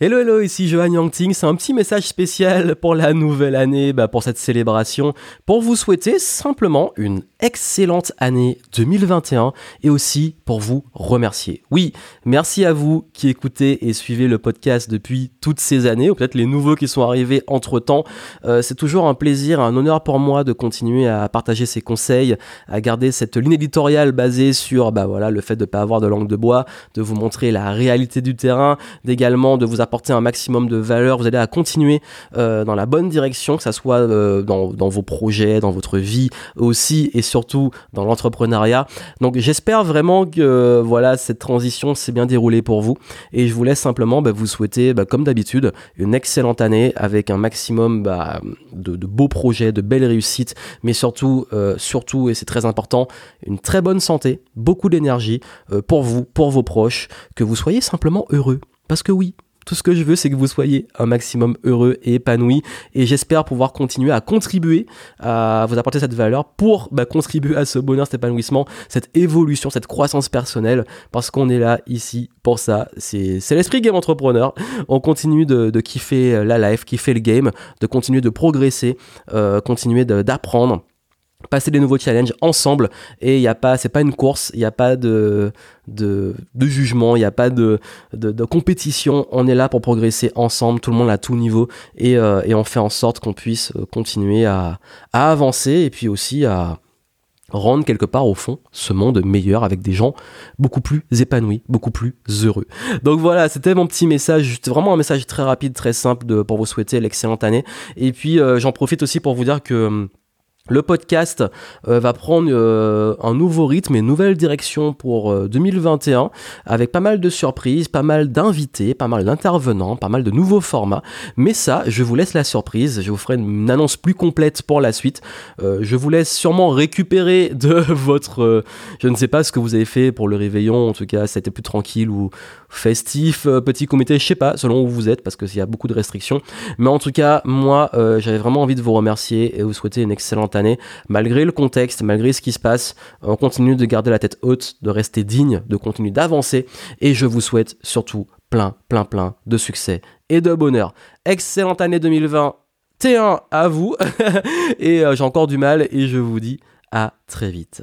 Hello hello, ici Johan Yangting, c'est un petit message spécial pour la nouvelle année, bah, pour cette célébration, pour vous souhaiter simplement une excellente année 2021 et aussi pour vous remercier. Oui, merci à vous qui écoutez et suivez le podcast depuis toutes ces années, ou peut-être les nouveaux qui sont arrivés entre-temps. Euh, c'est toujours un plaisir, un honneur pour moi de continuer à partager ces conseils, à garder cette ligne éditoriale basée sur bah, voilà, le fait de ne pas avoir de langue de bois, de vous montrer la réalité du terrain, d'également de vous apporter un maximum de valeur, vous allez à continuer euh, dans la bonne direction, que ce soit euh, dans, vos projets, dans votre vie aussi, et surtout dans l'entrepreneuriat. Donc j'espère vraiment que voilà cette transition s'est bien déroulée pour vous, et je vous laisse simplement bah, vous souhaiter, bah, comme d'habitude, une excellente année avec un maximum bah, de, de, beaux projets, de belles réussites, mais surtout, euh, surtout, et c'est très important, une très bonne santé, beaucoup d'énergie euh, pour vous, pour vos proches, que vous soyez simplement heureux. Parce que oui, tout ce que je veux, c'est que vous soyez un maximum heureux et épanoui. Et j'espère pouvoir continuer à contribuer, à vous apporter cette valeur pour bah, contribuer à ce bonheur, cet épanouissement, cette évolution, cette croissance personnelle. Parce qu'on est là, ici, pour ça. C'est l'esprit game entrepreneur. On continue de, de, kiffer la life, kiffer le game, de continuer de progresser, euh, continuer d'apprendre passer des nouveaux challenges ensemble et il y a pas c'est pas une course il n'y a pas de jugement il n'y a pas de, compétition on est là pour progresser ensemble tout le monde à tout niveau et, euh, on fait en sorte qu'on puisse euh, continuer à, avancer et puis aussi à rendre quelque part au fond ce monde meilleur avec des gens beaucoup plus épanouis, beaucoup plus heureux. Donc voilà, c'était mon petit message, vraiment un message très rapide, très simple de, pour vous souhaiter l'excellente année. Et puis euh, j'en profite aussi pour vous dire que hum, le podcast euh, va prendre euh, un nouveau rythme et une nouvelle direction pour euh, 2021 avec pas mal de surprises, pas mal d'invités, pas mal d'intervenants, pas mal de nouveaux formats. Mais ça, je vous laisse la surprise. Je vous ferai une annonce plus complète pour la suite. Euh, je vous laisse sûrement récupérer de votre... je ne sais pas ce que vous avez fait pour le réveillon. En tout cas, été plus tranquille ou festif, petit comité, je sais pas, selon où vous êtes parce qu'il y a beaucoup de restrictions. Mais en tout cas, moi, j'avais vraiment envie de vous remercier et vous souhaiter une excellente année. Malgré le contexte, malgré ce qui se passe, on continue de garder la tête haute, de rester digne, de continuer d'avancer. Et je vous souhaite surtout plein, plein, plein de succès et de bonheur. Excellente année 2020. T1 à vous. et euh, j'ai encore du mal et je vous dis à très vite.